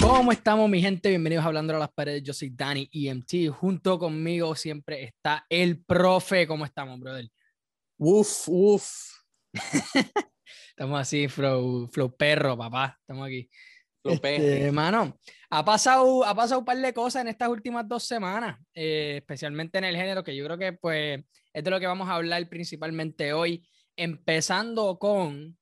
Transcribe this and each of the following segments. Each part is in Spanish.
¿Cómo estamos, mi gente? Bienvenidos a Hablando a las Paredes. Yo soy Dani EMT. Junto conmigo siempre está el profe. ¿Cómo estamos, brother? Uf, uf. Estamos así, flow, flow perro, papá. Estamos aquí. Lo Este. Hermano, ha pasado, ha pasado un par de cosas en estas últimas dos semanas, eh, especialmente en el género, que yo creo que pues es de lo que vamos a hablar principalmente hoy, empezando con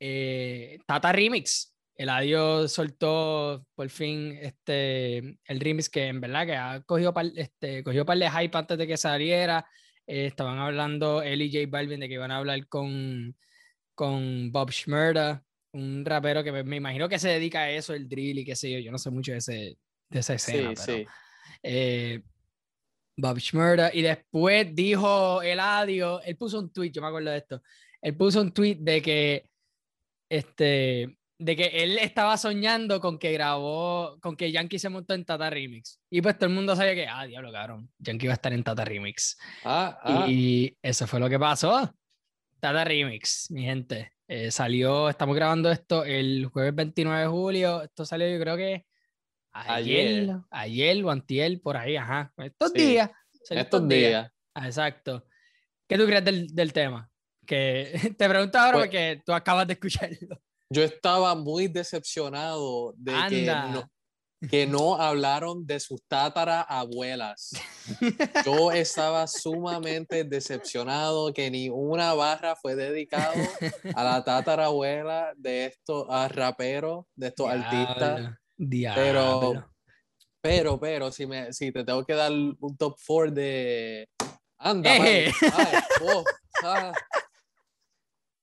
eh, Tata Remix. El adiós soltó por fin este, el remix que en verdad que ha cogido par, este, cogió par de hype antes de que saliera. Eh, estaban hablando él y J Balvin de que iban a hablar con, con Bob Shmurda, un rapero que me, me imagino que se dedica a eso, el drill y qué sé yo. Yo no sé mucho de, ese, de esa escena. Sí, pero, sí. eh, Bob Shmurda. Y después dijo Eladio, él puso un tweet, yo me acuerdo de esto. Él puso un tweet de que este de que él estaba soñando con que grabó, con que Yankee se montó en Tata Remix. Y pues todo el mundo sabía que, ah, diablo, cabrón, Yankee va a estar en Tata Remix. Ah, ah. Y eso fue lo que pasó. Tata Remix, mi gente. Eh, salió, estamos grabando esto el jueves 29 de julio. Esto salió, yo creo que ayer, Ayer. ayer, o antier, por ahí, ajá. Estos Sí, días. Estos días. Ah, exacto. ¿Qué tú crees del, del tema? Que te pregunto ahora Pues- porque tú acabas de escucharlo. Yo estaba muy decepcionado de que Anda. no, que no hablaron de sus tatarabuelas. Yo estaba sumamente decepcionado que ni una barra fue dedicado a la tatarabuela de estos a raperos, de estos artistas. Diablo, Pero- diablo. Pero, pero, si, me, si te tengo que dar un top 4 de. Anda, man. Ay, oh, ah.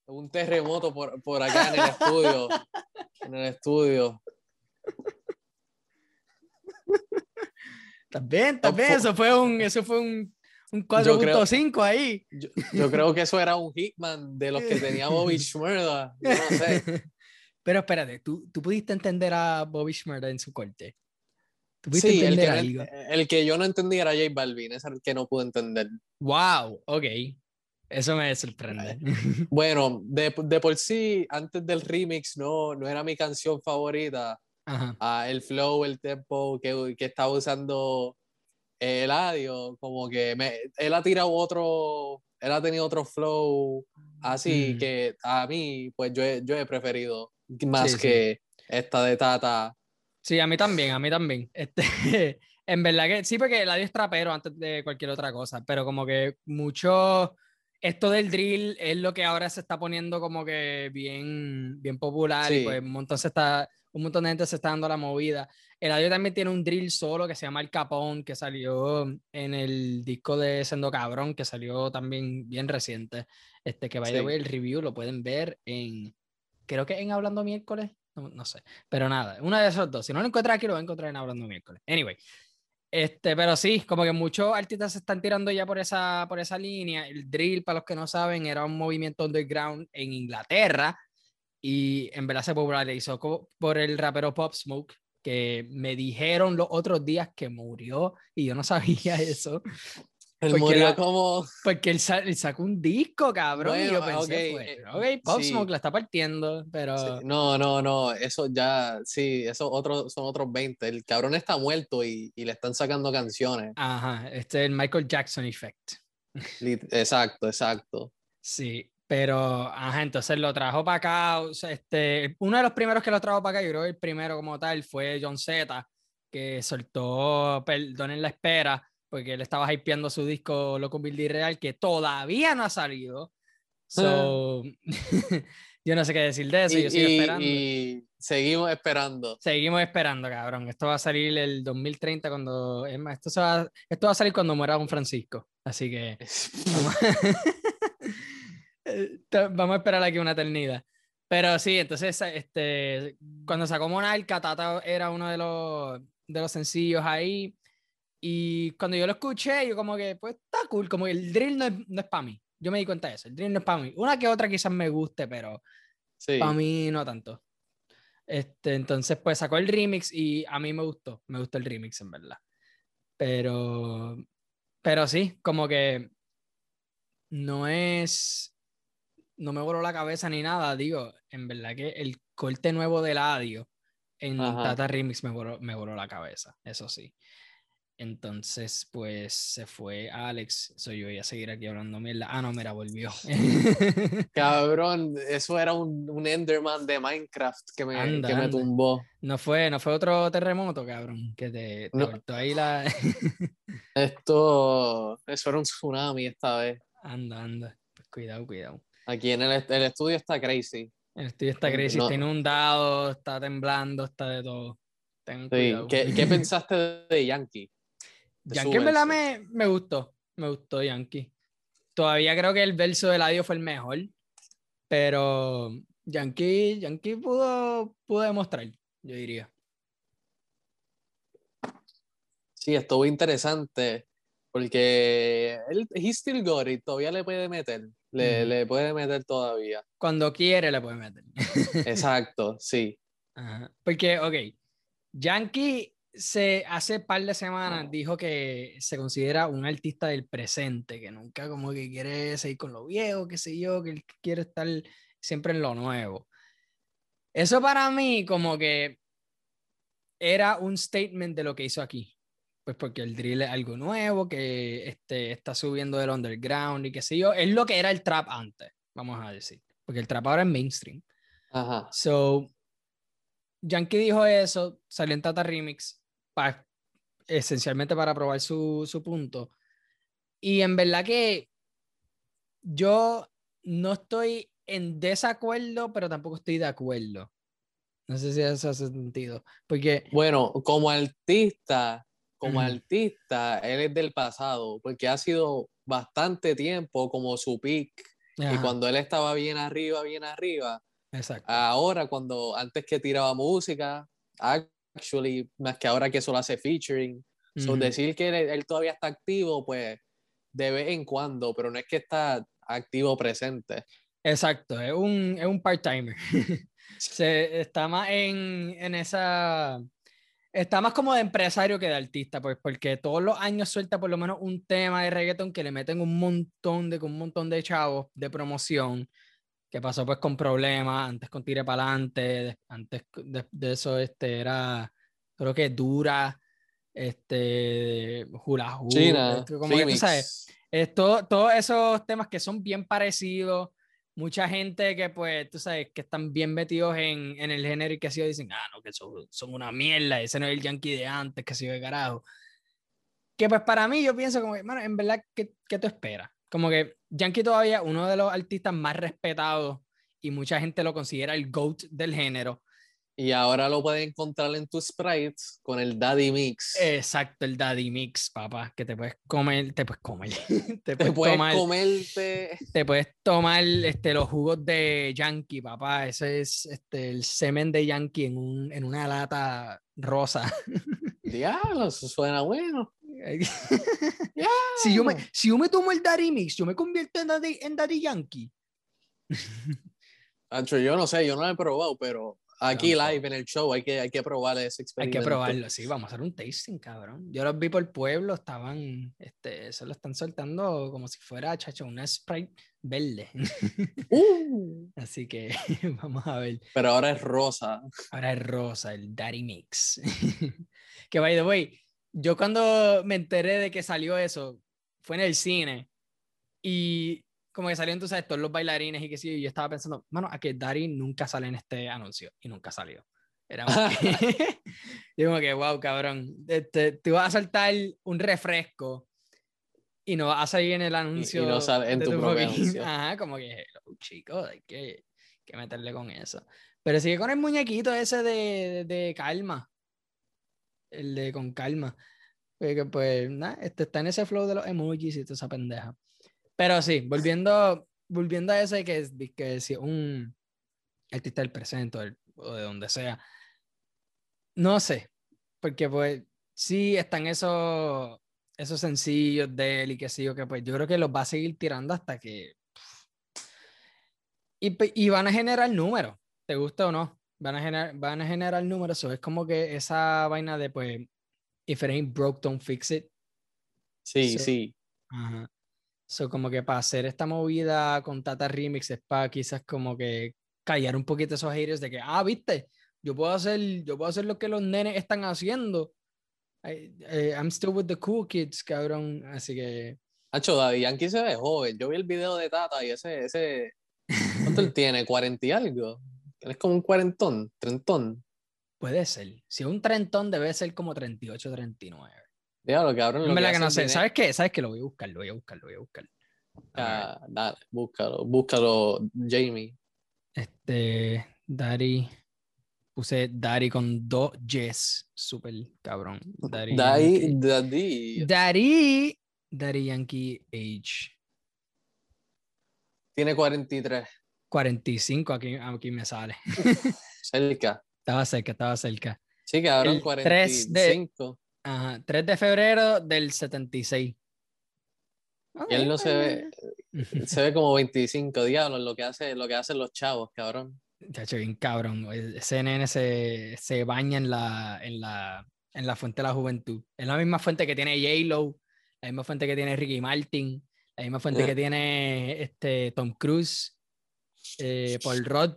Un terremoto por, por acá en el estudio. En el estudio. También, también, eso fue un, eso fue un, un Yo creo- 4.5 ahí. Yo, yo creo que eso era un Hitman de los que tenía Bobby Shmurda. Yo no sé. Pero espérate, ¿tú, tú pudiste entender a Bobby Shmurda en su corte. ¿Tú pudiste Sí, el que, algo? el que yo no entendía era J Balvin, era el que no pude entender. Wow, ok. Eso me sorprende. Bueno, de, de por sí, antes del remix, no, no era mi canción favorita. Ajá. ah, el flow, el tempo que, que estaba usando el audio, como que me, él ha tirado otro, él ha tenido otro flow así Mm. que a mí, pues yo he, yo he preferido más Sí, sí. que esta de Tata. Sí, a mí también, a mí también. Este, en verdad que sí, porque el adiós es trapero antes de cualquier otra cosa, pero como que mucho, esto del drill es lo que ahora se está poniendo como que bien, bien popular y Sí. pues un montón, se está, un montón de gente se está dando la movida. El adiós también tiene un drill solo que se llama El Capón, que salió en el disco de Sendo Cabrón, que salió también bien reciente. Este, que vaya Sí. el review, lo pueden ver en, creo que en Hablando Miércoles, no, no sé. Pero nada, una de esos dos. Si no lo encuentras aquí, lo voy a encontrar en Hablando Miércoles. Anyway. Este, pero sí, como que muchos artistas se están tirando ya por esa, por esa línea. El drill, para los que no saben, era un movimiento underground en Inglaterra y en verdad se popularizó por el rapero Pop Smoke, que me dijeron los otros días que murió y yo no sabía eso, Él Porque murió la- como... porque él, sa- él sacó un disco, cabrón, y yo Bueno, pensé, ok, pues, eh, ok, Pop sí. Smoke la está partiendo, pero... Sí, No, no, no, eso ya, sí, eso otro, son otros 20. El cabrón está muerto y, y le están sacando canciones. Ajá, este es el Michael Jackson effect. Exacto, exacto. Sí, pero, ajá, entonces lo trajo para acá. o sea, este, uno de los primeros que lo trajo para acá, yo creo que el primero como tal, fue John Z, que soltó Perdonen la espera, porque él estaba hypeando su disco Loco Billy Real, que todavía no ha salido. So, yo no sé qué decir de eso, Y, yo sigo y- esperando. y seguimos esperando. Seguimos esperando, cabrón. Esto va a salir el 2030 cuando. Es más, esto, se va, esto va a salir cuando muera Don Francisco. Así que. Vamos, a esperar aquí una eternidad. Pero sí, entonces, este, cuando sacó Monarca, Tata era uno de los, de los sencillos ahí. Y cuando yo lo escuché, yo como que, pues está cool, como que el drill no es, no es para mí. Yo me di cuenta de eso, el drill no es para mí. Una que otra quizás me guste, pero Sí. para mí no tanto. Este, entonces, pues sacó el remix y a mí me gustó, me gustó el remix en verdad. Pero, pero sí, como que no es, no me voló la cabeza ni nada, digo, en verdad que el corte nuevo de Ladio en Tata Remix me voló, me voló la cabeza, eso sí. Entonces, pues se fue Alex. Soy yo voy a seguir aquí hablando mierda. Ah, no, mira, volvió. Cabrón, eso era un, un Enderman de Minecraft que me, que me tumbó. No fue, no fue otro terremoto, cabrón, que te, te ahí la. Esto, eso era un tsunami esta vez. Anda, anda. Pues cuidado, cuidado. Aquí en el, el estudio está crazy. El estudio está crazy, está inundado, está temblando, está de todo. sí. ¿Qué, ¿Qué pensaste de Yankee? Yankee en me, me gustó, me gustó Yankee. Todavía creo que el verso de Ladio fue el mejor, pero Yankee, Yankee pudo, pudo demostrar, yo diría. Sí, estuvo interesante porque él, he still got todavía le puede meter, le, le, puede meter todavía. Cuando quiere le puede meter. Exacto, sí. Porque, ok, Yankee se hace par de semanas dijo que se considera un artista del presente, que nunca como que quiere seguir con lo viejo, qué sé yo, que quiere estar siempre en lo nuevo. Eso para mí como que era un statement de lo que hizo aquí. Pues porque el drill es algo nuevo, que este, está subiendo del underground y qué sé yo. Es lo que era el trap antes, vamos a decir. Porque el trap ahora es mainstream. Ajá. So, Yankee dijo eso, salió en Tata Remix esencialmente para probar su, su punto. Y en verdad que yo no estoy en desacuerdo, pero tampoco estoy de acuerdo. No sé si eso hace sentido. Porque. Bueno, como artista, como artista, él es del pasado, porque ha sido bastante tiempo como su peak. Y cuando él estaba bien arriba, bien arriba. Exacto. Ahora, cuando antes que tiraba música, actually, más que ahora que solo hace featuring. son decir que él, todavía está activo, pues de vez en cuando, pero no es que está activo presente. Exacto, es un, es un part-timer. Se está más en, en, esa. Está más como de empresario que de artista, pues, porque todos los años suelta por lo menos un tema de reggaeton que le meten un montón de, un montón de chavos de promoción que pasó pues con problemas, antes con Tire para adelante, antes de, eso este era, creo que Dura, este, Hula China, este, como que tú sabes, todos esos temas que son bien parecidos, mucha gente que pues, tú sabes, que están bien metidos en, en el género y que así dicen, ah, no, que son, son una mierda, ese no es el yankee de antes, que sido de carajo. Que pues para mí yo pienso como, bueno, en verdad, ¿qué, qué tú esperas? Como que Yankee todavía uno de los artistas más respetados y mucha gente lo considera el GOAT del género. Y ahora lo puedes encontrar en tus sprites con el Daddy Mix. Exacto, el Daddy Mix, papá, que te puedes comer, te puedes comer, te, puedes, tomar, comerte. te puedes tomar este, los jugos de Yankee, papá, ese es este, el semen de Yankee en, un, en una lata rosa. Diablo, eso suena bueno. si, yo me, si yo me tomo el Daddy Mix, yo me convierto en Daddy, en Daddy Yankee. Ancho, yo no sé, yo no lo he probado, pero aquí live en el show hay que, hay que probar ese experimento. Hay que probarlo, sí, vamos a hacer un tasting, cabrón. Yo los vi por el pueblo, estaban, este, se lo están soltando como si fuera, chacho, una Sprite verde. Uh. Así que vamos a ver. Pero ahora es rosa. Ahora es rosa, el Daddy Mix. que by the way, yo cuando me enteré de que salió eso, fue en el cine y como que salieron, entonces todos los bailarines y que sí, y yo estaba pensando, mano, a que Dari nunca sale en este anuncio y nunca salió. Era yo como que, wow, cabrón, este, te vas a saltar un refresco y no vas a salir en el anuncio. Y, no sale en tu, propio anuncio. Ajá, como que, chicos, hay que, que, meterle con eso. Pero sigue con el muñequito ese de, de calma el de con calma. Porque pues nada, este está en ese flow de los emojis y toda esa pendeja. Pero sí, volviendo, volviendo a ese que, que si un artista del presente o, de donde sea, no sé, porque pues sí están esos, esos sencillos de él y que sí, yo que pues yo creo que los va a seguir tirando hasta que... Y, y van a generar números, te gusta o no van a generar, van a generar números. es como que esa vaina de, pues, if it ain't broke, don't fix it. Sí, sí. Ajá. So, como que para hacer esta movida con Tata Remix es para quizás como que callar un poquito esos haters de que, ah, viste, yo puedo hacer, yo puedo hacer lo que los nenes están haciendo. I, eh, I'm still with the cool kids, cabrón. Así que. Hacho, Daddy Yankee se ve joven. Yo vi el video de Tata y ese, ese, ¿cuánto él tiene? ¿40 y algo? Es como un cuarentón, trentón. Puede ser. Si es un trentón, debe ser como 38, 39. Diablo, cabrón. En verdad que no sé. ¿Sabes qué? ¿Sabes qué? Lo voy a buscar, lo voy a buscar, lo voy a buscar. Ah, dale, búscalo, búscalo, Jamie. Este, Dari. Puse Dari con dos Yes. Súper cabrón. Daddy Daddy, Yankee. Daddy. Daddy. Daddy Yankee Age. Tiene 43, 45, aquí, aquí me sale. cerca. Estaba cerca, estaba cerca. Sí, cabrón, El tres de- 45. Ajá, 3 de febrero del 76. Y él no se ve, se ve como 25, diablo, lo que, hace, lo que hacen los chavos, cabrón. Chacho, bien cabrón. Ese nene se, se baña en la, en, la, en la fuente de la juventud. Es la misma fuente que tiene J-Lo, la misma fuente que tiene Ricky Martin, la misma fuente Eh. que tiene este, Tom Cruise, eh, Paul Rudd,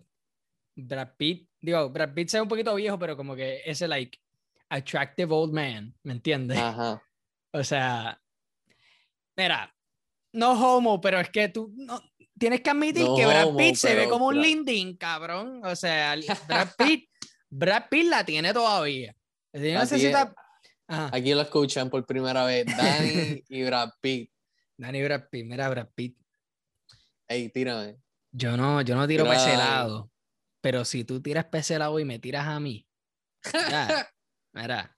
Brad Pitt. Digo, Brad Pitt se ve un poquito viejo, pero como que ese, like, attractive old man, ¿me entiendes? Ajá. O sea, mira, no homo, pero es que tú no, tienes que admitir No que Brad homo, Pitt se ve como un lindín, cabrón. O sea, Brad Pitt, Brad Pitt la tiene todavía. Si necesita. Aquí lo escuchan por primera vez, Danny y Brad Pitt. Dani Brad Pitt, mira Brad Pitt. Ey, tírame. Yo no, yo no tiro para ese lado. Pero si tú tiras para ese lado y me tiras a mí, ya, mira,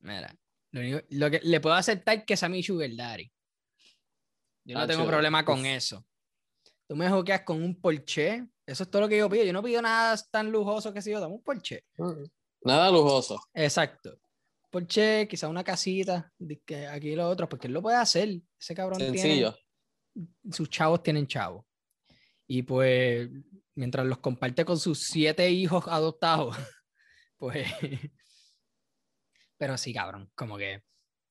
mira. Lo, único- lo que le puedo aceptar que sea mi sugar daddy. Yo no tengo Tacho, problema con uf. eso. Tú me joqueas con un Porsche. Eso es todo lo que yo pido. Yo no pido nada tan lujoso que si yo, dame un Porsche. Nada lujoso. Exacto. Porsche, quizá una casita, que aquí lo otro, porque él lo puede hacer. Ese cabrón Sencillo. tiene. Sus chavos tienen chavos. Y pues, mientras los comparte con sus siete hijos adoptados, pues. Pero sí, cabrón, como que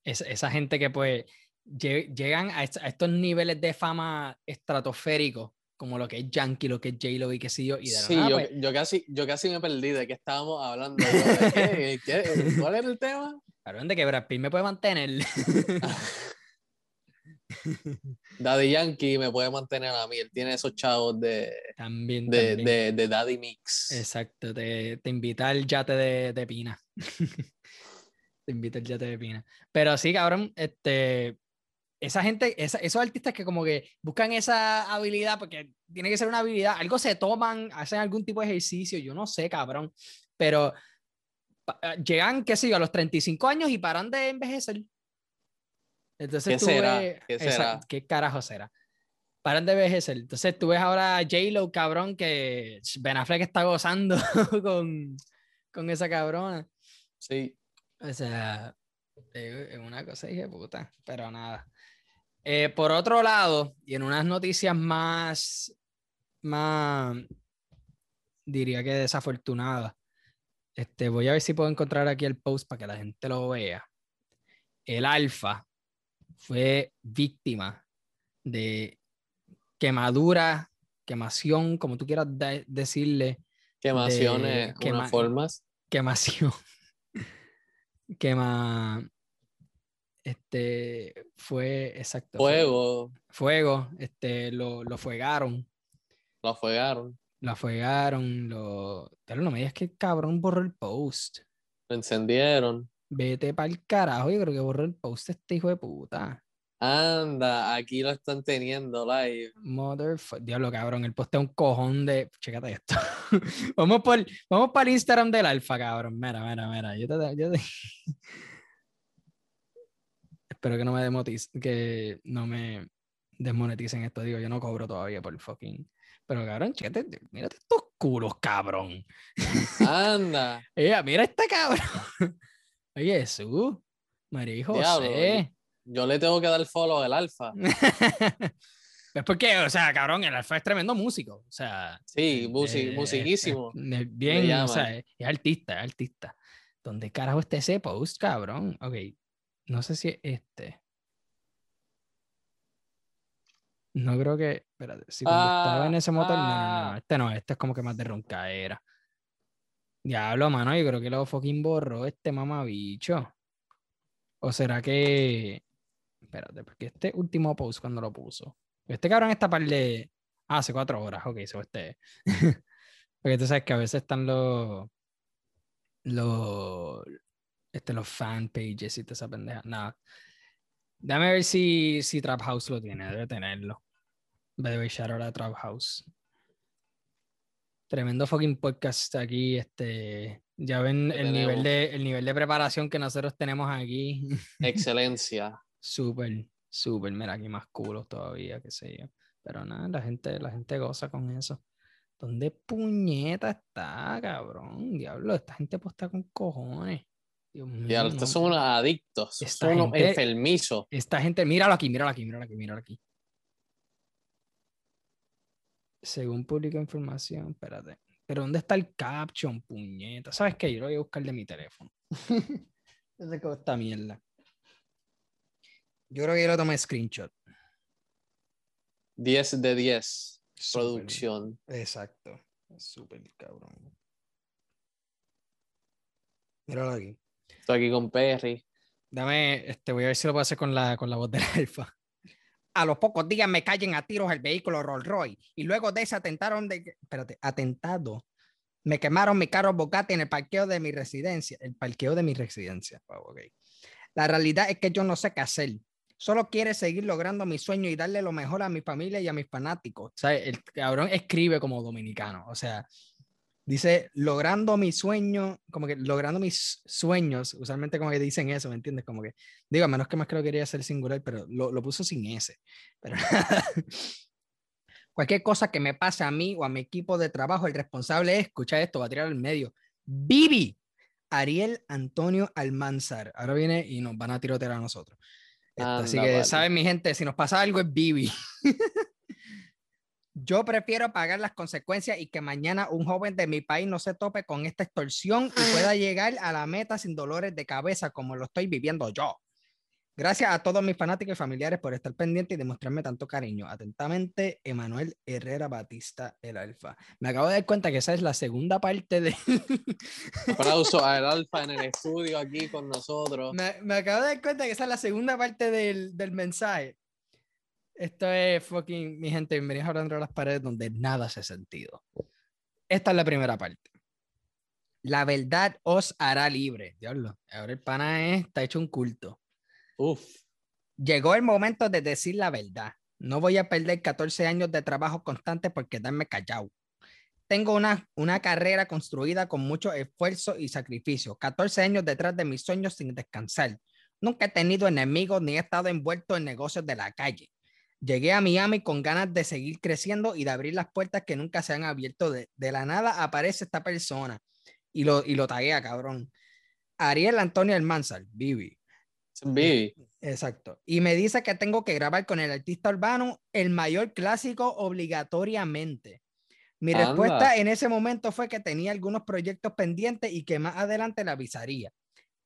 es- esa gente que pues lle- llegan a, est- a estos niveles de fama estratosféricos, como lo que es Yankee, lo que es J-Lo y qué sé yo, y de Sí, nada, yo, pues, yo, casi, yo casi me perdí de qué estábamos hablando. ¿de qué? ¿Qué? ¿Cuál era el tema? cabrón, de que Brad Pitt me puede mantener. Daddy Yankee me puede mantener a mí. Él tiene esos chavos de, también, de, también. de, de Daddy Mix. Exacto, te, te invita al yate de, de Pina. te invita al yate de Pina. Pero sí, cabrón, este, esa gente, esa- esos artistas que como que buscan esa habilidad, porque tiene que ser una habilidad, algo se toman, hacen algún tipo de ejercicio, yo no sé, cabrón, pero ah, llegan, qué sé yo, a los 35 años y paran de envejecer. Entonces ¿Qué tú será? ves- ¿Qué esa- será? ¿Qué carajo será? Paran de envejecer. Entonces tú ves ahora a J-Lo, cabrón, que Ben Affleck está gozando con, con esa cabrona. Sí. O sea, es una cosa de puta, pero nada. Eh, por otro lado, y en unas noticias más, más, diría que desafortunadas, este, voy a ver si puedo encontrar aquí el post para que la gente lo vea. El Alfa fue víctima de quemadura, quemación, como tú quieras de- decirle, Quemaciones, quema- unas formas. quemación. Quema. Este fue exacto. fue- Fuego, Fuego. Este lo, lo fuegaron. lo afuegaron, Lo fuegaron. Lo. Pero no me digas que el cabrón borró el post. lo encendieron. Vete para el carajo. Yo creo que borró el post este hijo de puta. Anda, aquí lo están teniendo live. Motherfucker. Diablo, cabrón. El post es un cojón de. Chécate esto. vamos por, vamos para el Instagram del Alfa, cabrón. Mira, mira, mira. Yo te, yo te- Espero que no me demotis, que no me desmoneticen esto. Digo, yo no cobro todavía por fucking. Pero cabrón, chécate, mírate estos culos, cabrón. Anda, Ella, mira este cabrón. Oye, Jesús. María y Diablo, José. Yo le tengo que dar follow al alfa. Es porque, o sea, cabrón, el Alfa es tremendo músico. O sea, Sí, eh, musiquísimo. eh, eh, bien, o sea, es, es artista, es artista. ¿Dónde carajo está ese post, cabrón? Ok, no sé si es este. No creo que. Espérate, si cuando estaba en Ah, ese motor. No, no, no. ah. Este no, este es como que más de roncaera. Diablo, mano, yo creo que lo fucking borró este mamabicho. ¿O será que. Espérate, porque este último post cuando lo puso. Este cabrón está par de. Ah, hace cuatro horas, ok, eso este. porque tú sabes que a veces están los. Los. Este, los fan pages y toda esa pendeja. Nada. Déjame ver si, si Trap House lo tiene, debe tenerlo. By the way, shout out a Trap House. Tremendo fucking podcast aquí. Este, ya ven el nivel, de, el nivel de preparación que nosotros tenemos aquí. Excelencia. Súper, súper. Mira, aquí más culos todavía, qué sé yo. Pero nada, la gente, la gente goza con eso. ¿Dónde puñeta está, cabrón? Diablo, esta gente posta con cojones. Dios mío. No- estos son unos adictos, Esta son unos enfermizos. Esta gente, míralo aquí, míralo aquí, míralo aquí, míralo aquí. Según publica información, espérate. Pero ¿dónde está el caption, puñeta? ¿Sabes qué? Yo lo voy a buscar de mi teléfono. Sé que esta mierda. Yo creo que yo lo tomé screenshot. 10 de 10. Súper. Producción. Exacto. Súper cabrón. Míralo aquí. Estoy aquí con Perry. Dame, este, voy a ver si lo puedo hacer con la, con la voz del alfa. A los pocos días me callen a tiros el vehículo Rolls Royce y luego de ese atentaron de, espérate, atentado. Me quemaron mi carro Bugatti en el parqueo de mi residencia. El parqueo de mi residencia. Wow, ok. La realidad es que yo no sé qué hacer. Solo quiere seguir logrando mi sueño y darle lo mejor a mi familia y a mis fanáticos. O sea, el cabrón escribe como dominicano. O sea, dice, logrando mi sueño, como que logrando mis sueños, usualmente como que dicen eso, ¿me entiendes? Como que, digo, a menos que más que lo quería hacer singular, pero lo, lo puso sin ese. Pero cualquier cosa que me pase a mí o a mi equipo de trabajo, el responsable es, escucha esto, va a tirar al medio. Vivi, Ariel Antonio Almanzar. Ahora viene y nos van a tirotear a nosotros. Esto, así Anda, que, vale. ¿saben, mi gente? Si nos pasa algo es Vivi. Yo prefiero pagar las consecuencias y que mañana un joven de mi país no se tope con esta extorsión y pueda llegar a la meta sin dolores de cabeza como lo estoy viviendo yo. Gracias a todos mis fanáticos y familiares por estar pendientes y demostrarme tanto cariño. Atentamente, Emanuel Herrera Batista, el Alfa. Me acabo de dar cuenta que esa es la segunda parte de... Aplauso al Alfa en el estudio aquí con nosotros. me, me acabo de dar cuenta que esa es la segunda parte del, del mensaje. Esto es fucking, mi gente, bienvenidos a Hablando de las paredes donde nada hace sentido. Esta es la primera parte. La verdad os hará libre. Diablo, ahora el pana es- está hecho un culto. Uf. Llegó el momento de decir la verdad. No voy a perder 14 años de trabajo constante por quedarme callado. Tengo una, una carrera construida con mucho esfuerzo y sacrificio. 14 años detrás de mis sueños sin descansar. Nunca he tenido enemigos ni he estado envuelto en negocios de la calle. Llegué a Miami con ganas de seguir creciendo y de abrir las puertas que nunca se han abierto. De, de la nada aparece esta persona y lo, y lo taguea, cabrón. Ariel Antonio Almanzar, Vivi. Exacto. Y me dice que tengo que grabar con el artista urbano el mayor clásico obligatoriamente. Mi Anda. respuesta en ese momento fue que tenía algunos proyectos pendientes y que más adelante le avisaría.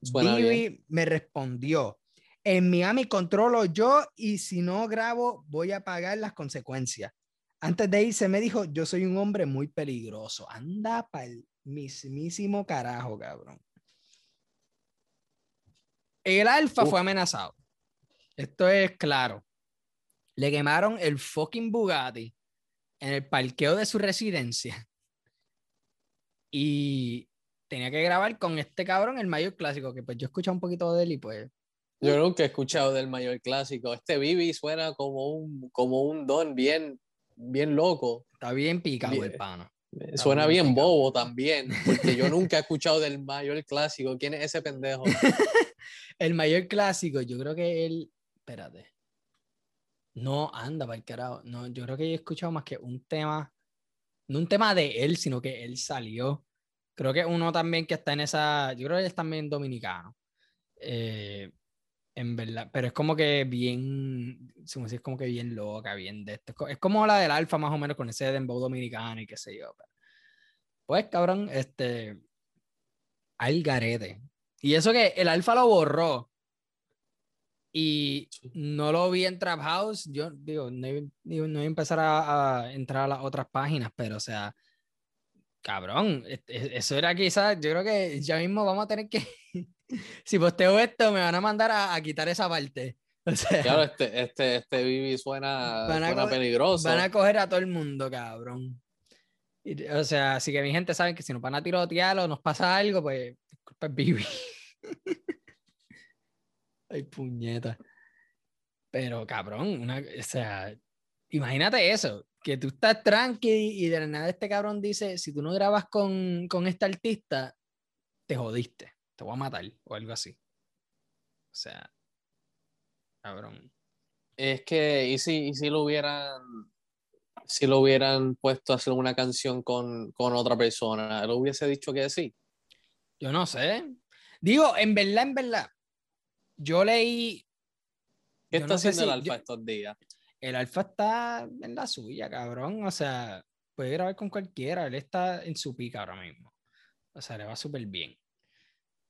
Vivi me respondió, en Miami controlo yo y si no grabo voy a pagar las consecuencias. Antes de irse me dijo, yo soy un hombre muy peligroso. Anda pa'l mismísimo carajo, cabrón. El alfa fue amenazado. Esto es claro. Le quemaron el fucking Bugatti en el parqueo de su residencia. Y tenía que grabar con este cabrón el mayor clásico, que pues yo escuché un poquito de él y pues Yo nunca he escuchado del mayor clásico. Este Vivi suena como un, como un don bien, bien loco. está bien picado el Bien. pana. Suena bien bobo también, porque yo nunca he escuchado del mayor clásico. ¿Quién es ese pendejo? El mayor clásico, yo creo que él, espérate. No, anda, para el carajo. No, yo creo que yo he escuchado más que un tema, no un tema de él, sino que él salió. Creo que uno también que está en esa, yo creo que él es también dominicano. Eh, en verdad, pero es como que bien, es como que bien loca, bien de esto. Es como la del Alfa más o menos con ese dembow dominicano y qué sé yo. pero- Pues cabrón, este, al garete. Y eso que el Alfa lo borró. y no lo vi en Trap House. Yo digo, no, no voy a empezar a, a, entrar a las otras páginas, pero o sea, cabrón, e, e, eso era quizás, yo creo que ya mismo vamos a tener que, si posteo esto, me van a mandar a, a quitar esa parte. O sea, claro, este, este, este Bibi suena, suena peligroso. Van a coger a todo el mundo, cabrón. Y, o sea, así que mi gente sabe que si nos van a tirotear o nos pasa algo, pues disculpa, Bibi. Ay, puñeta. Pero, cabrón, una, o sea, imagínate eso, que tú estás tranqui y de la nada este cabrón dice, si tú no grabas con, con este artista, te jodiste, te voy a matar o algo así. O sea, cabrón. Es que, ¿y si, y si lo hubieran, si lo hubieran puesto a hacer una canción con, con otra persona, ¿lo hubiese dicho que sí? Yo no sé. Digo, en verdad, en verdad, yo leí. ¿Qué está haciendo el alfa estos días? El alfa está en la suya, cabrón. O sea, puede grabar con cualquiera. Él está en su pica ahora mismo. O sea, le va súper bien.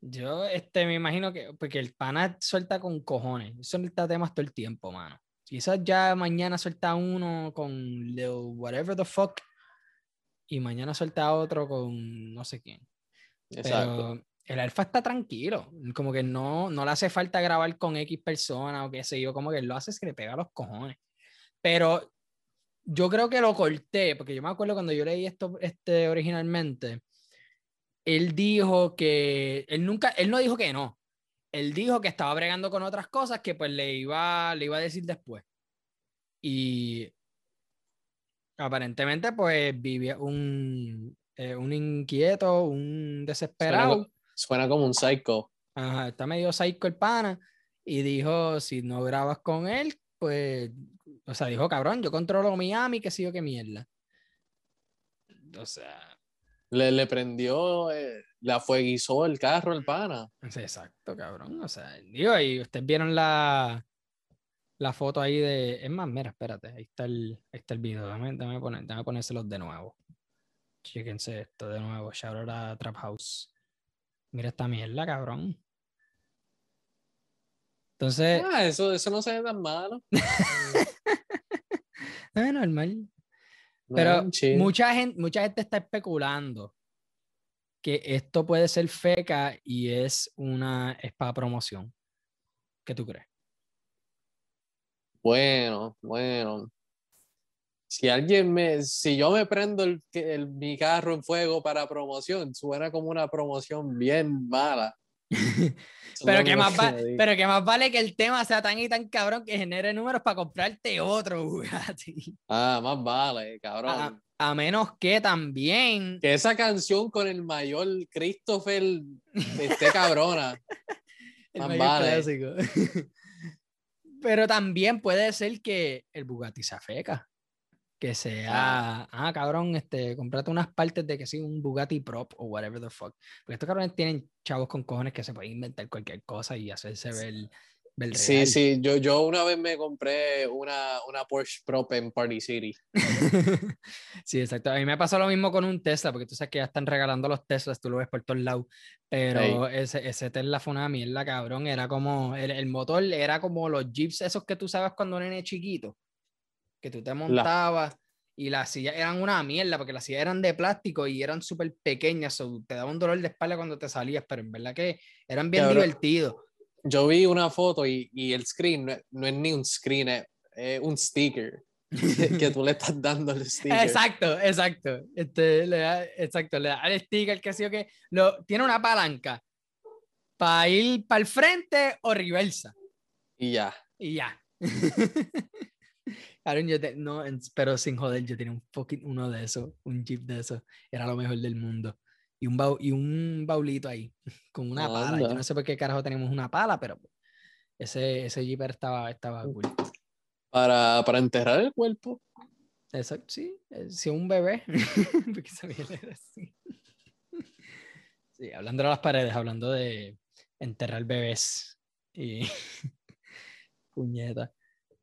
Yo este, me imagino que, porque el pana suelta con cojones. Suelta temas todo el tiempo, mano. Quizás ya mañana suelta uno con whatever the fuck. Y mañana suelta otro con no sé quién. Exacto el alfa está tranquilo, como que no, no le hace falta grabar con X persona o qué sé yo, como que lo hace es que le pega los cojones. Pero yo creo que lo corté, porque yo me acuerdo cuando yo leí esto este, originalmente, él dijo que, él nunca, él no dijo que no, él dijo que estaba bregando con otras cosas que pues le iba, le iba a decir después. Y aparentemente pues vivía un, eh, un inquieto, un desesperado. Suena como un psycho. Ajá, está medio psycho el pana. Y dijo, si no grabas con él, pues, o sea, dijo, cabrón, yo controlo Miami, que sé yo qué mierda. O sea... Le, le prendió, eh, la fueguizó el carro el pana. Exacto, cabrón. O sea, digo, y ustedes vieron la, la foto ahí de... Es más, mira, espérate, ahí está el, ahí está el video. Déjame, déjame, poner, déjame ponérselos de nuevo. Chéquense esto de nuevo. Shout out a Trap House. Mira esta mierda, cabrón. Entonces. Ah, eso, eso no se ve tan malo. no normal. Pero mucha gente, mucha gente está especulando que esto puede ser feca y es una es para promoción. ¿Qué tú crees? Bueno, bueno si alguien me, si yo me prendo el, el, mi carro en fuego para promoción, suena como una promoción bien mala. pero, que más pero que más vale que el tema sea tan y tan cabrón que genere números para comprarte otro Bugatti. Ah, más vale, cabrón. A, menos que también. Que esa canción con el mayor Christopher esté cabrona. más vale. pero también puede ser que el Bugatti se afeca que sea, ah, cabrón, este, comprate unas partes de que sí, un Bugatti Prop o whatever the fuck. Porque estos cabrones tienen chavos con cojones que se pueden inventar cualquier cosa y hacerse ver, ver Sí, sí, yo, yo una vez me compré una, una Porsche Prop en Party City. sí, exacto. A mí me pasó lo mismo con un Tesla, porque tú sabes que ya están regalando los Teslas, tú lo ves por todos lados. Pero ese, ese Tesla fue una mierda, cabrón. Era como, el, el motor era como los Jeeps esos que tú sabes cuando eres chiquito que tú te montabas y las sillas eran una mierda porque las sillas eran de plástico y eran súper pequeñas, o te daba un dolor de espalda cuando te salías, pero en verdad que eran bien divertidos. Yo vi una foto y, y el screen no, es ni un screen, es, un sticker. que tú le estás dando el sticker. Exacto, exacto. Este, le da, exacto, le da el sticker que sí que lo, tiene una palanca para ir para el frente o reversa. Y ya. Y ya. Aaron, yo no, pero sin joder, yo tenía un fucking uno de esos, un jeep de esos, era lo mejor del mundo. Y un, y un baulito ahí, con una pala. Yo no sé por qué carajo tenemos una pala, pero ese, ese jeep estaba, estaba cool. Para, para enterrar el cuerpo. Exacto, sí, eh, si un bebé, porque así. Sí, hablando de las paredes, hablando de enterrar bebés y puñeta.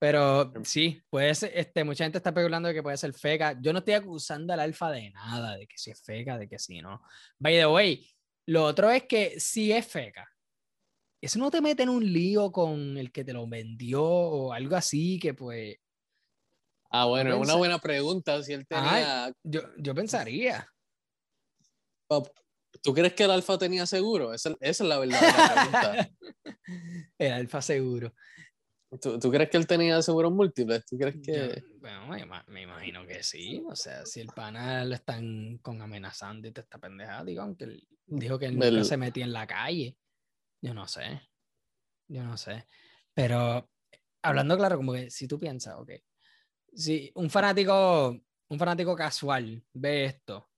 Pero sí, puede ser, este, mucha gente está especulando de que puede ser feca. Yo no estoy acusando al alfa de nada, de que si es feca, de que sí, ¿no? By the way, lo otro es que si es feca, eso no te mete en un lío con el que te lo vendió o algo así que pues... Ah, bueno, es una buena pregunta. Si él tenía. Yo, yo pensaría. ¿Tú crees que el Alfa tenía seguro? Esa, esa es la verdadera pregunta. El alfa seguro. ¿Tú, tú crees que él tenía seguros múltiples? ¿Tú crees Yo- que.? bueno, me, me imagino que sí. O sea, si el pana lo están con amenazando y te está pendejada, digo, aunque él dijo que él nunca El- se metía en la calle. Yo no sé. Yo no sé. Pero hablando claro, como que si tú piensas, ok, si un fanático, un fanático casual ve esto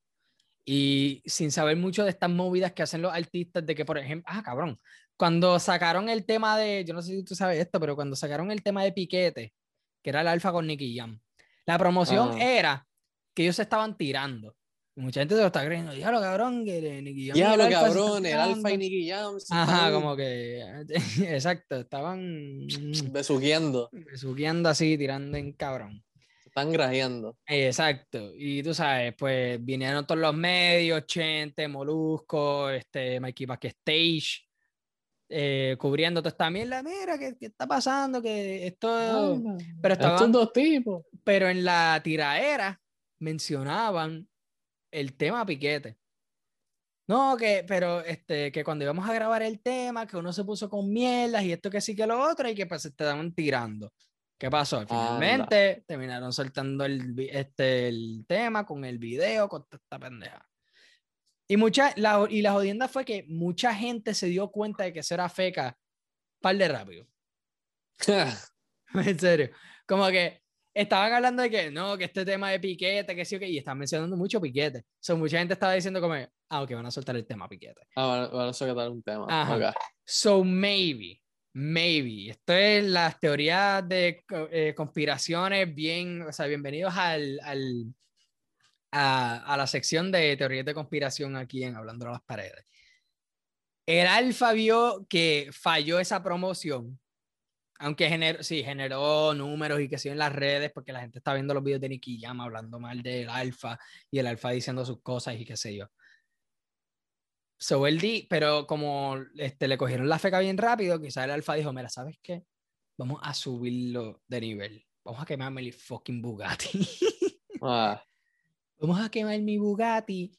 y sin saber mucho de estas movidas que hacen los artistas, de que, por ejemplo, ah, cabrón, cuando sacaron el tema de, yo no sé si tú sabes esto, pero cuando sacaron el tema de Piquete, que era el Alfa con Nicky Jam, la promoción era que ellos se estaban tirando. Y mucha gente se lo está creyendo, diablo, cabrón, que Nicky Jam Diablo, cabrón, el Alfa y tirando". Nicky Jam Ajá, están como que, exacto, estaban besuqueando, subiendo así, tirando en cabrón. están grajeando. Exacto, y tú sabes, pues vinieron todos los medios, Chente, Molusco, este, Mikey Backstage, eh, cubriendo toda esta mierda, mira, ¿qué, qué está pasando? Que esto... pero Estos estaban, dos tipos. pero en la tiraera mencionaban el tema piquete. No, que, pero este, que cuando íbamos a grabar el tema, que uno se puso con mierdas y esto que sí que lo otro, y que pues se estaban tirando. ¿Qué pasó? Anda. Finalmente terminaron soltando el, este, el tema con el video, con esta pendeja. Y, mucha, la, y la jodienda fue que mucha gente se dio cuenta de que eso era feca, par de rápido. En serio. Como que estaban hablando de que no, que este tema de piquete, que sí o qué, y están mencionando mucho piquete. So, mucha gente estaba diciendo como, ah, ok, van a soltar el tema piquete. Ah, van- van a sacar un tema. Ajá. Ok. So, maybe, maybe. Esto es las teorías de eh, conspiraciones bien, o sea, bienvenidos al, al, a, la sección de teorías de conspiración aquí en Hablando a las Paredes. El Alfa vio que falló esa promoción, aunque generó, sí, generó números y que sí en las redes, porque la gente está viendo los videos de Nicky Jam hablando mal del Alfa y el Alfa diciendo sus cosas y qué sé yo. So él di, pero como este, le cogieron la feca bien rápido, quizás el Alfa dijo, mira, ¿sabes qué? Vamos a subirlo de nivel. Vamos a quemarme el fucking Bugatti. Ah, Vamos a quemar mi Bugatti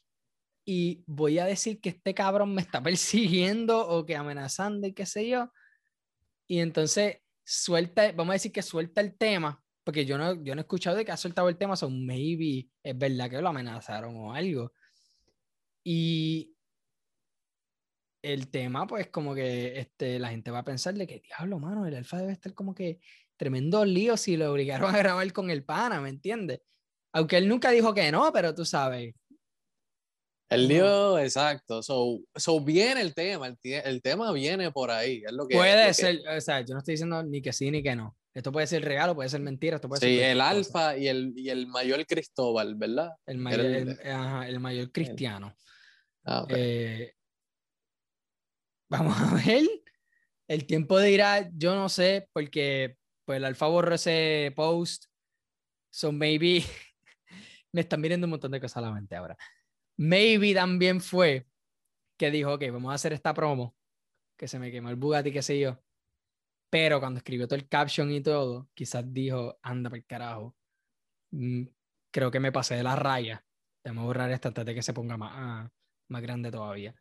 y voy a decir que este cabrón me está persiguiendo o que amenazando y qué sé yo. Y entonces suelta, vamos a decir que suelta el tema, porque yo no, yo no he escuchado de que ha soltado el tema, son maybe es verdad que lo amenazaron o algo. Y el tema, pues como que este, la gente va a pensar de que, diablo, mano, el alfa debe estar como que tremendo lío si lo obligaron a grabar con el pana, ¿me entiendes? Aunque él nunca dijo que no, pero tú sabes. el lío, exacto. So, so viene el tema, el, tema viene por ahí. Es lo que, Puede lo que- ser, o sea, yo no estoy diciendo ni que sí ni que no. Esto puede ser real o puede ser mentira. Esto puede ser Sí, el cosa. Alfa y el, y el mayor Cristóbal, ¿verdad? El mayor, el- el, ajá, el mayor cristiano. Ah. Eh, vamos a ver. El tiempo dirá, yo no sé, porque pues el alfa borró ese post. So maybe me están viniendo un montón de cosas a la mente ahora. Maybe también fue que dijo, ok, vamos a hacer esta promo, que se me quemó el Bugatti, qué sé yo. Pero cuando escribió todo el caption y todo, quizás dijo, anda por carajo. Mm, creo que me pasé de la raya. Tenemos que borrar esta antes de que se ponga más, ah, más grande todavía.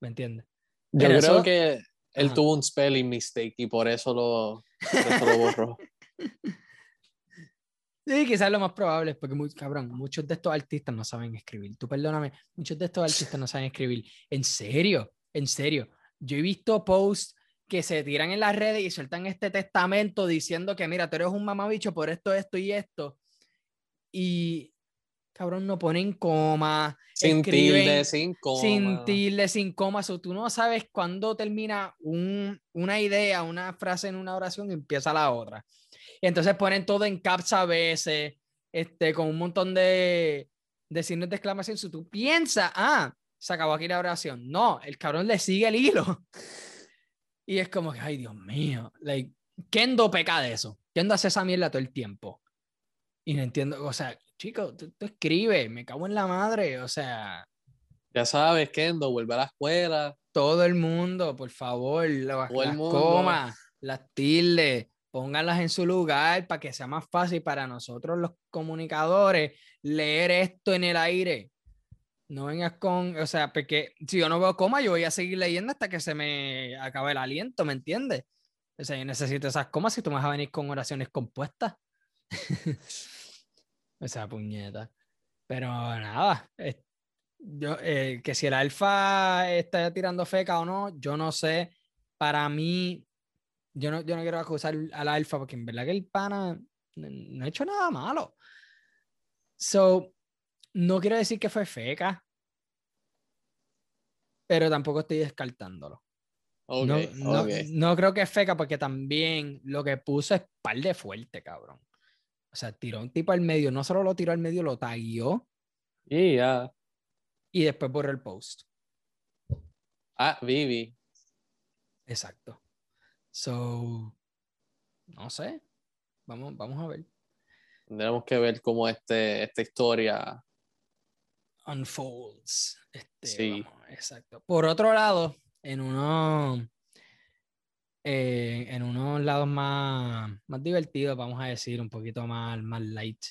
¿Me entiendes? Yo creo eso- que él Ajá. tuvo un spelling mistake y por eso lo, por eso lo borró. Sí, quizás lo más probable, porque muy cabrón, muchos de estos artistas no saben escribir. Tú perdóname, muchos de estos artistas no saben escribir. En serio, en serio. Yo he visto posts que se tiran en las redes y sueltan este testamento diciendo que mira, tú eres un mamabicho por esto, esto y esto. Y cabrón, no ponen coma, Sin escriben tilde, sin coma. sin tilde, sin coma. So, tú no sabes cuándo termina un- una idea, una frase en una oración y empieza la otra. Y entonces ponen todo en caps a veces, este, con un montón de, de signos de exclamación. Si tú piensas, ah, se acabó aquí la oración. No, el cabrón le sigue el hilo. Y es como que, ay, Dios mío. Like, Kendo peca de eso. Kendo hace esa mierda todo el tiempo. Y no entiendo, o sea, chico, tú, tú escribes, me cago en la madre, o sea, Ya sabes, Kendo, vuelve a la escuela. todo el mundo, por favor, las, comas, las tildes, pónganlas en su lugar para que sea más fácil para nosotros los comunicadores leer esto en el aire. No vengas con, o sea, porque si yo no veo coma, yo voy a seguir leyendo hasta que se me acabe el aliento, ¿me entiendes? O sea, yo necesito esas comas si tú me vas a venir con oraciones compuestas. Esa puñeta. Pero nada, yo, eh, que si el alfa está tirando feca o no, yo no sé. Para mí, yo no, yo no quiero acusar al alfa porque en verdad que el pana no ha hecho nada malo. So, no quiero decir que fue feca, pero tampoco estoy descartándolo. no, creo que es feca porque también lo que puso es par de fuerte, cabrón. O sea, tiró un tipo al medio, no solo lo tiró al medio, lo taguió. Y ya. Y después borró el post. Ah, Vivi. Exacto. So, no sé. Vamos, vamos a ver. Tendremos que ver cómo este, esta historia unfolds. Este, sí. exacto. Por otro lado, en uno, eh, en unos lados más, más divertidos, vamos a decir, un poquito más, más light.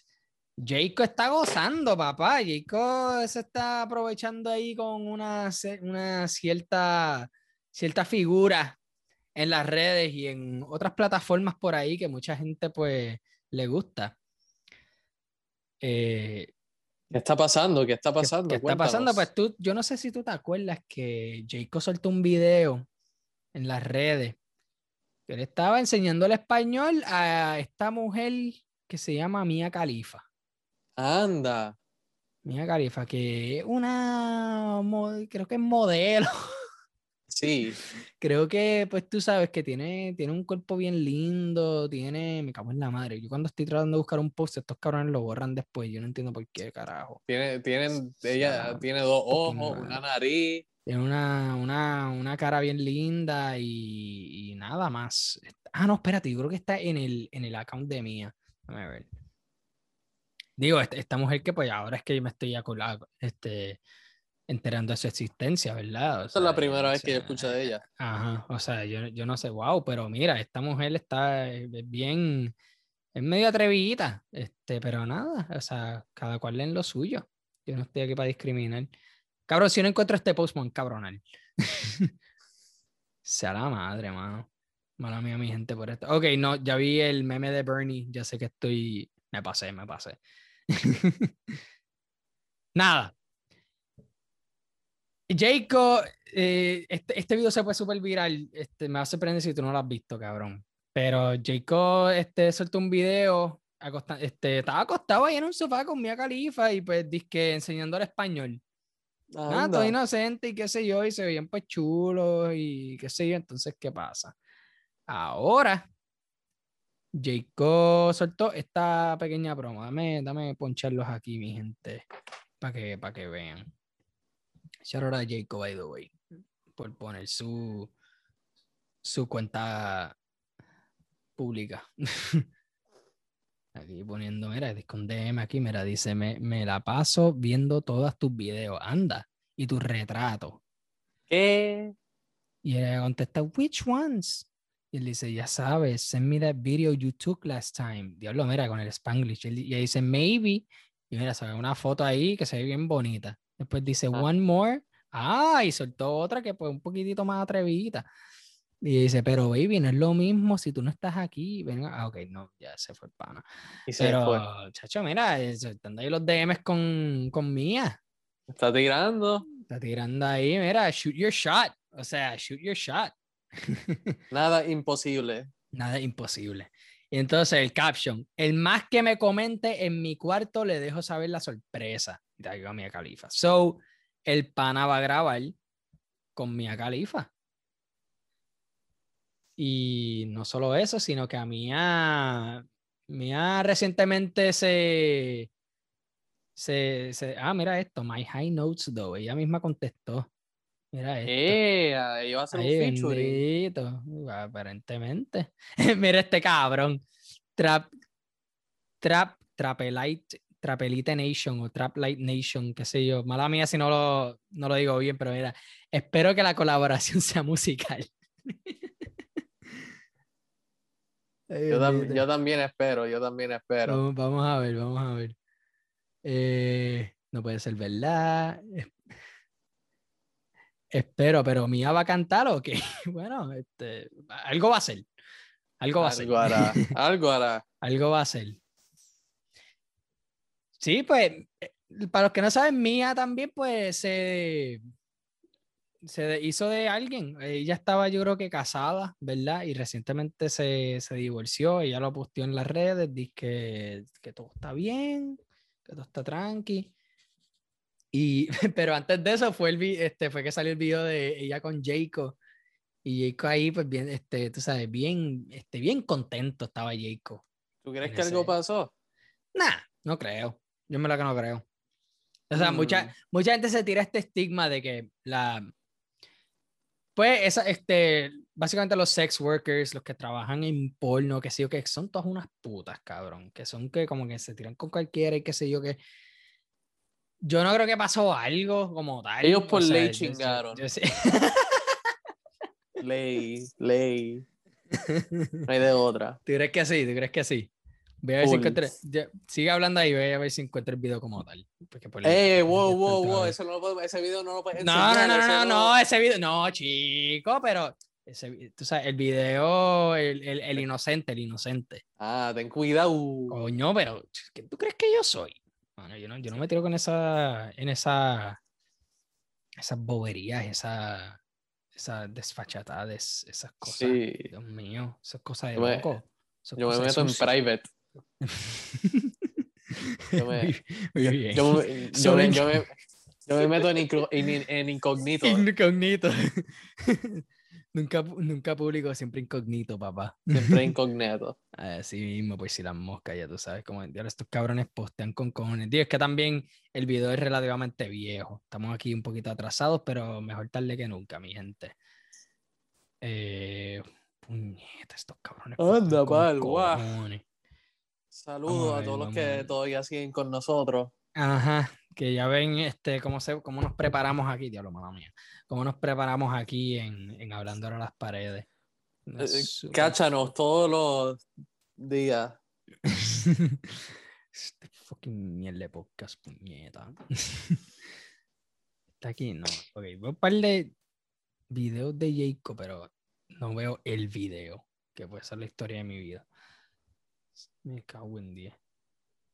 Jacob está gozando, papá. Jacob se está aprovechando ahí con una, una cierta, cierta figura en las redes y en otras plataformas por ahí que mucha gente pues le gusta. Eh, ¿Qué está pasando? ¿Qué está pasando? ¿Qué, está pasando? Pues tú, yo no sé si tú te acuerdas que Jacob soltó un video en las redes que él estaba enseñando el español a esta mujer que se llama Mia Califa. Anda. Mia Califa, que es una, creo que es modelo. Sí. Creo que, pues tú sabes que tiene, tiene un cuerpo bien lindo, tiene, me cago en la madre. Yo cuando estoy tratando de buscar un post, estos cabrones lo borran después. Yo no entiendo por qué, carajo. Tiene, tienen, ella tiene dos ojos, una nariz. Tiene una, una, una cara bien linda y, y, nada más. Ah, no, espérate, yo creo que está en el, en el account de mía. Déjame ver. Digo, esta, esta mujer que pues ahora es que me estoy acolando, este, enterando de su existencia, ¿verdad? Esa es la primera vez que yo escucho de ella. Ajá, o sea, yo, yo no sé, wow, pero mira, esta mujer está eh, bien, es medio atrevida, este, pero nada, o sea, cada cual en lo suyo. Yo no estoy aquí para discriminar. Cabrón, si no encuentro este postman, cabronal. sea la madre, mano. Mala mía, mi gente, por esto. Ok, no, ya vi el meme de Bernie, ya sé que estoy, me pasé, me pasé. nada, Jacob, eh, este, este, video se fue súper viral. Este, me va a sorprender si tú no lo has visto, cabrón. Pero Jacob este, soltó un video, este, estaba acostado ahí en un sofá con Mia Califa y pues disque enseñando el español. Nada, todo inocente y qué sé yo, y se veían pues chulos y qué sé yo. Entonces, ¿qué pasa? Ahora, Jacob soltó esta pequeña broma. Dame, dame poncharlos aquí, mi gente, para que, para que vean. Shout out a Jacob, by the way, por poner su, su cuenta pública. Aquí poniendo, mira, con DM aquí, mira, dice, me, me la paso viendo todos tus videos, anda, y tu retrato. ¿Qué? Y ella contesta, which ones? Y él dice, ya sabes, send me that video you took last time. Diablo, mira, con el Spanglish. Y ella dice, maybe. Y mira, se ve una foto ahí que se ve bien bonita. Después dice ah. One More. Ah, y soltó otra que pues un poquitito más atrevida. Y dice, pero baby, no es lo mismo si tú no estás aquí. Venga, ah, ok, no, ya se fue el pana. Y pero, chacho, mira, están ahí los DMs con, con Mía. Está tirando. Está tirando ahí, mira, shoot your shot. O sea, shoot your shot. Nada imposible. Nada imposible. Y entonces el caption, el más que me comente en mi cuarto le dejo saber la sorpresa. Y te a Califa. So, el pana va a grabar con Mia Califa. Y no solo eso, sino que a Mia, Mia recientemente se, se, se, Ah, mira esto, My High Notes, though. Ella misma contestó. Mira esto. Eh, iba a hacer un featuring. Aparentemente. mira este cabrón. Trap, Trap, Trapelite Trapelite Nation o Trap Light Nation, qué sé yo. Mala mía si no lo, no lo digo bien, pero mira, espero que la colaboración sea musical. yo, también espero, yo también espero. Vamos, a ver, vamos a ver. Eh, no puede ser verdad. Espero, pero Mía va a cantar o qué? Bueno, este, algo va a ser. Algo va a ser. Hará, algo hará. algo va a ser. Sí, pues, eh, para los que no saben, Mía también, pues, se, se hizo de alguien. Ella estaba, yo creo que casada, ¿verdad? Y recientemente se, se divorció. Ella lo posteó en las redes, dice que, que todo está bien, que todo está tranqui. Y, pero antes de eso fue, el, este, fue que salió el video de ella con Jacob. Y Jacob ahí, pues bien, este, tú sabes, bien, este, bien contento estaba Jacob. ¿Tú crees que algo pasó? Nah, no creo. Yo me la que no creo. O sea, mucha, mm. mucha gente se tira este estigma de que la. Pues, esa, este, básicamente los sex workers, los que trabajan en porno, que sé yo, que son todas unas putas, cabrón. Que son que como que se tiran con cualquiera y qué sé yo, que yo no creo que pasó algo como tal. Ellos por ley chingaron. ley, ley. No hay de otra. ¿Tú crees que sí? ¿Tú crees que sí? Voy a ver si encuentro, sigue hablando ahí, voy a ver si encuentro el video como tal. eh, wow, wow, wow, eso no lo ese video no lo puedes No, no, no, no, no, ese video, no, chico, pero ese, tú sabes, el video, el, el, el, inocente, el inocente. Ah, ten cuidado. Coño, pero ¿tú crees que yo soy? Yo no, yo no me tiro con esa, en esa, esas boberías, esa, esas desfachatades, esas cosas. Sí. Dios mío, esas cosas de loco. yo me meto en private. yo, me, yo, me, meto en, en incógnito. Incógnito. Nunca, nunca público, siempre incógnito, papá. Siempre incógnito. Así mismo, pues si las moscas, ya tú sabes, como estos cabrones postean con cojones. Tío, es que también el video es relativamente viejo. Estamos aquí un poquito atrasados, pero mejor tarde que nunca, mi gente. Eh, puñeta, estos cabrones. Anda, pal, guau. Saludos a todos los que todavía siguen con nosotros. Ajá, que ya ven este, cómo, se, cómo nos preparamos aquí, diablo, mala mía cómo nos preparamos aquí en, en Hablando a las paredes. Eh, cáchanos todos los días. este fucking mierda podcast, puñeta. Está aquí, no. Ok, veo un par de videos de Jacob, pero no veo el video, que puede ser la historia de mi vida. Me cago en 10.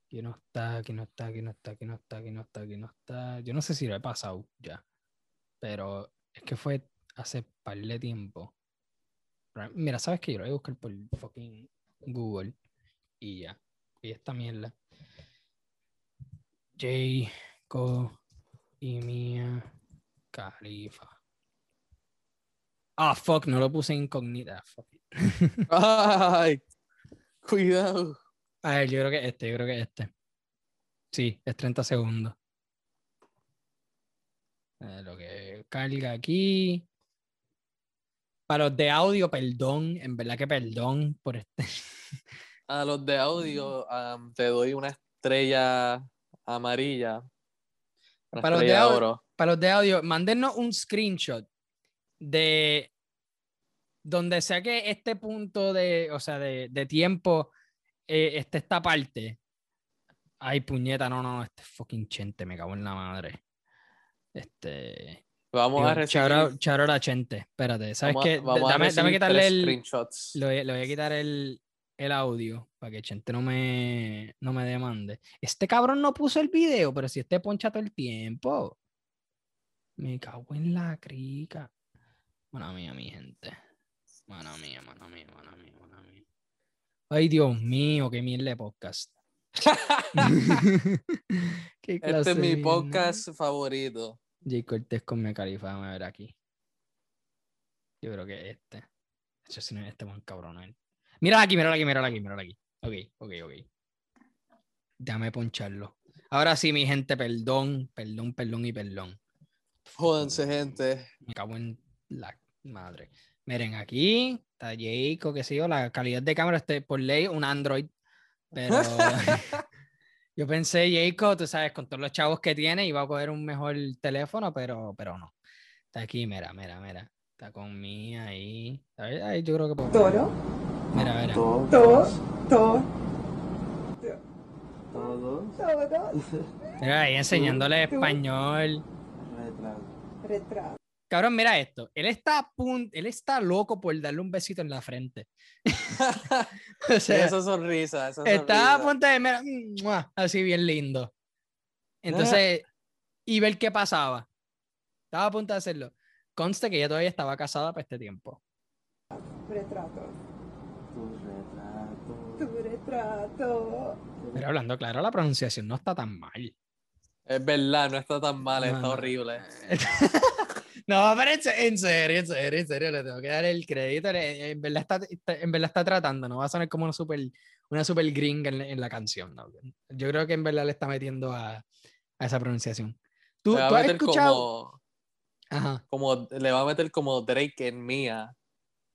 Aquí no está, aquí no está, aquí no está, aquí no está, aquí no está, aquí no está. Yo no sé si lo he pasado ya. Pero es que fue hace par de tiempo. Mira, ¿sabes qué? Yo lo voy a buscar por fucking Google y ya. Y esta mierda. Co y Mia Califa. Ah, fuck, no lo puse incógnita. Fuck Ay, cuidado. A ver, yo creo que este, yo creo que este. Sí, es 30 segundos. Eh, lo que carga aquí. Para los de audio, perdón, en verdad que perdón por este. A los de audio te doy una estrella amarilla. para, los de audio, para los de audio, mándenos un screenshot de donde sea que este punto de, o sea, de, de tiempo eh, esté esta parte. Ay, puñeta, no, no, este fucking chente, me cago en la madre. Este. Vamos a recibir. Charo la gente. Espérate, ¿sabes qué? Dame, dame quitarle el. Le voy, a quitar el, el audio para que Chente no me, no me demande. Este cabrón no puso el video, pero si este poncha todo el tiempo. Me cago en la crica. Mano mía, mi gente. Mano mía, mano mía, mano mía, mano mía. Ay, Dios mío, qué mierda de podcast. este es mi podcast favorito. J. Cortés con mi califa, vamos a ver aquí. Yo creo que este. Si no es este buen cabrón. ¿eh? Mírala aquí, mírala aquí, mírala aquí, mírala aquí. Ok, ok, ok. Déjame poncharlo. Ahora sí, mi gente, perdón, perdón, perdón y perdón. Jódense, gente. Me cago en la madre. Miren, aquí está Jacob, qué sé yo, la calidad de cámara este por ley un Android, pero Yo pensé, Jacob, tú sabes, con todos los chavos que tiene, iba a coger un mejor teléfono, pero, pero no. Está aquí, mira, mira, mira. Está con mí ahí. Ahí, yo creo que puedo. Toro. Mira, mira. To. To. Todos. Todo. Mira ahí enseñándole Tú. español. Retrato. Retrato. Cabrón, mira esto. Él está, a pun- él está loco por darle un besito en la frente. o sea, esa sonrisa, esa está a punto de, mira, ¡mua! así bien lindo. Entonces, y ver qué pasaba. Estaba a punto de hacerlo. Conste que ella todavía estaba casada para este tiempo. Retrato. Tu retrato. Tu retrato. Pero hablando claro, la pronunciación no está tan mal. Es verdad, no está tan mal, No, está no. horrible. No, pero en, se- en serio, en serio, en serio, le tengo que dar el crédito. En verdad está, en verdad está tratando, no va a sonar como una super, una super gringa en, la- en la canción. ¿no? Yo creo que en verdad le está metiendo a, a esa pronunciación. ¿Tú, has escuchado? como, Ajá, como, le va a meter como Drake en Mía.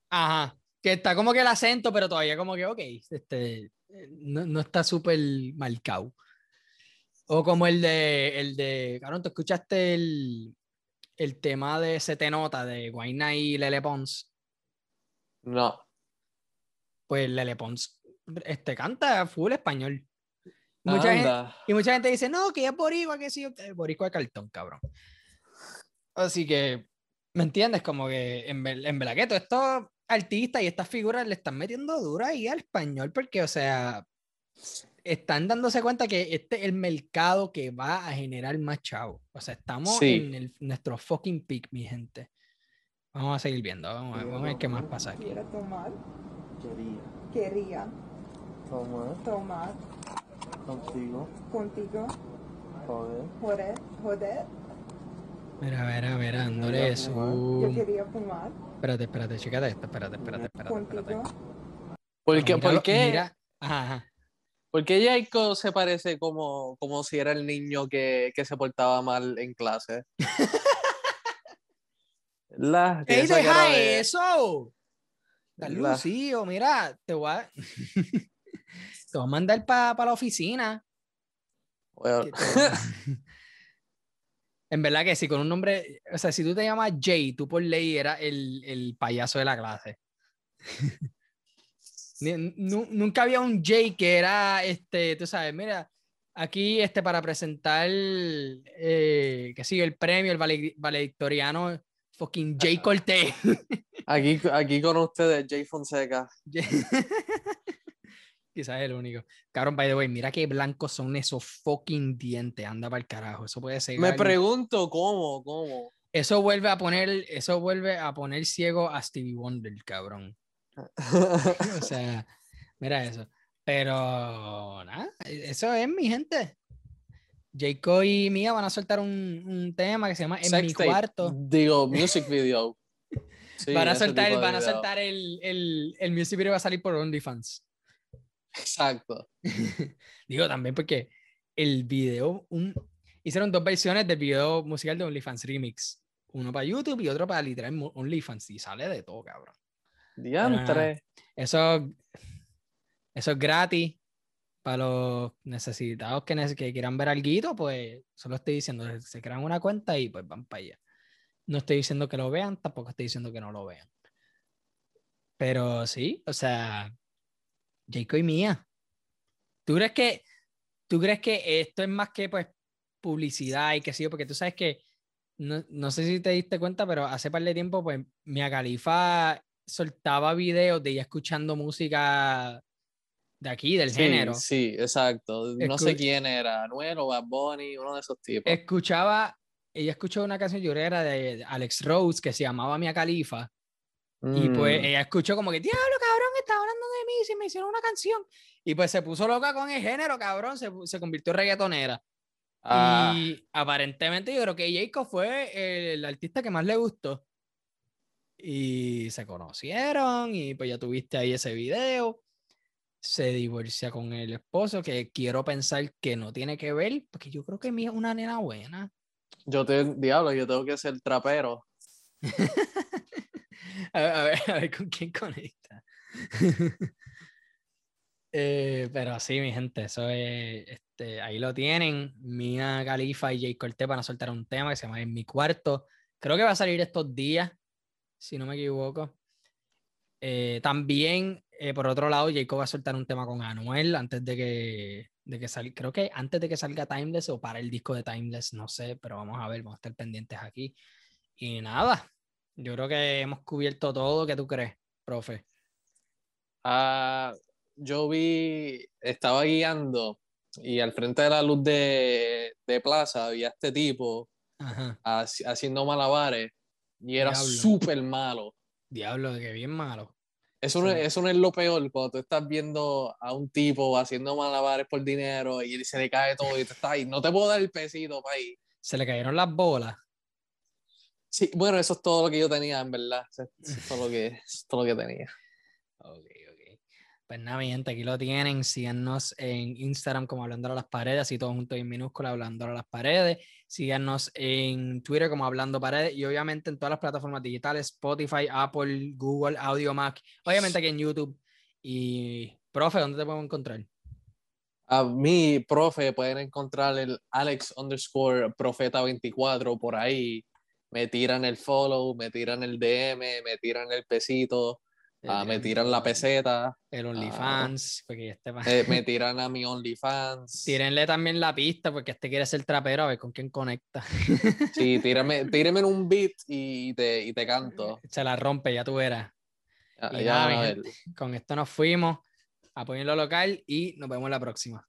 ajá. Que está como que el acento, pero todavía como que, ok, este, no, no está súper marcado. O como el de, el de, cabrón, ¿tú escuchaste el, el tema de Se Te Nota de Guayna y Lele Pons? No. pues Lele Pons este, canta full español. Mucha gente, y mucha gente dice, no, que es boricua, que sí, boricua de cartón, cabrón. Así que, ¿me entiendes? Como que en, en verdad que todos estos artistas y estas figuras le están metiendo dura ahí al español porque, o sea, están dándose cuenta que este es el mercado que va a generar más chavos. O sea, estamos Sí. en el- nuestro fucking peak, mi gente. Vamos a seguir viendo, vamos a ver, vamos a ver qué más pasa aquí. Quiero tomar. Quería Quería tomar tomar contigo, contigo. joder, Joder. Joder. Mira, mira, mira, dándole eso. Yo quería fumar Espérate, espérate, chécate esto, espérate, espérate, espérate, espérate. contigo. ¿Por qué? ¿Por qué? mira- Ajá, ajá. ¿Por qué Jacob se parece como, como si era el niño que, que se portaba mal en clase? Tiene ¡Ey, deja de- eso! ¿Verdad? lucido, mira, te voy a, te voy a mandar para la oficina. Bueno, en verdad que sí, con un nombre, o sea, si tú te llamas Jay, tú por ley eras el, el payaso de la clase. Nunca había un Jay que era, este, tú sabes, mira, aquí este, para presentar, eh, que sigue el premio, el vale- valedictoriano, fucking Jay Cortés. aquí, aquí con ustedes, Jay Fonseca. Quizás es el único. Cabrón, by the way, mira qué blancos son esos fucking dientes. Anda para el carajo. Eso puede ser. Me pregunto cómo, cómo. Eso vuelve a poner, eso vuelve a poner ciego a Stevie Wonder, cabrón. O sea, mira eso. Pero nada, eso es mi gente. Jacob y Mía van a soltar un, un tema que se llama En mi Sex tape. cuarto. Digo, music video. Sí, van a soltar, van a soltar el, el, el music video va a salir por OnlyFans. Exacto. Digo también porque el video, un, hicieron dos versiones del video musical de OnlyFans Remix. Uno para YouTube y otro para literal OnlyFans. Y sale de todo, cabrón. Diantre. Eso, eso es gratis. Para los necesitados que, que quieran ver algo, pues solo estoy diciendo, se crean una cuenta y pues van para allá. No estoy diciendo que lo vean, tampoco estoy diciendo que no lo vean. Pero sí, o sea, Jacob y Mía. ¿Tú crees que, tú crees que esto es más que pues publicidad y que sí? Porque tú sabes que, no, no sé si te diste cuenta, pero hace par de tiempo, pues Mia Khalifa soltaba videos de ella escuchando música de aquí, del Sí, género. sí, exacto. No sé quién era, Anuel o Bad Bunny, uno de esos tipos. Escuchaba, ella escuchó una canción, yo creo que era de, Alex Rose, que se llamaba Mia Khalifa. Y pues Mm, ella escuchó como que, diablo, cabrón, está hablando de mí, si me hicieron una canción. Y pues se puso loca con el género, cabrón, se, se convirtió en reggaetonera. ah, Y aparentemente yo creo que Jacob fue el artista que más le gustó. Y se conocieron y pues ya tuviste ahí ese video. Se divorcia con el esposo, que quiero pensar que no tiene que ver, porque yo creo que mi es una nena buena. yo te, diablo, yo tengo que ser trapero. A ver, a ver, a ver con quién conecta. Eh, pero sí, mi gente, eso es, este, ahí lo tienen. Mía Califa y Jay Cortez van a soltar un tema que se llama En mi cuarto. Creo que va a salir estos días, si no me equivoco. Eh, también, eh, por otro lado, Jacob va a soltar un tema con Anuel antes de que, de que salga, creo que antes de que salga Timeless o para el disco de Timeless, no sé, pero vamos a ver, vamos a estar pendientes aquí. Y nada, yo creo que hemos cubierto todo. ¿Qué tú crees, profe? Ah, yo vi, estaba guiando y al frente de la luz de, de plaza había este tipo Ajá. haci- haciendo malabares y era súper malo. Diablo, que bien malo. Eso no, Sí. eso no es lo peor, cuando tú estás viendo a un tipo haciendo malabares por dinero y se le cae todo y tú estás ahí, no te puedo dar el pesito para ahí. Se le cayeron las bolas. Sí, bueno, eso es todo lo que yo tenía, en verdad. Eso es todo lo que, todo lo que tenía. Ok. Pues nada, mi gente, aquí lo tienen. Síganos en Instagram como Hablando a las Paredes, así todo junto en minúscula, Hablando a las Paredes. Síganos en Twitter como Hablando Paredes y obviamente en todas las plataformas digitales, Spotify, Apple, Google, Audio Mac, obviamente aquí en YouTube. Y, profe, ¿dónde te podemos encontrar? A mi profe pueden encontrar el Alex underscore profeta 24 por ahí. Me tiran el follow, me tiran el DM, me tiran el pesito, ah, me tiran la peseta, El OnlyFans, porque este eh, me tiran a mi OnlyFans. Tírenle también la pista porque este quiere ser trapero, a ver con quién conecta. Sí, tírame, tírame en un beat y te, y te canto. Se la rompe, ya tú verás. Ya, Y ya nada, con esto nos fuimos. Apoyen lo local y nos vemos la próxima.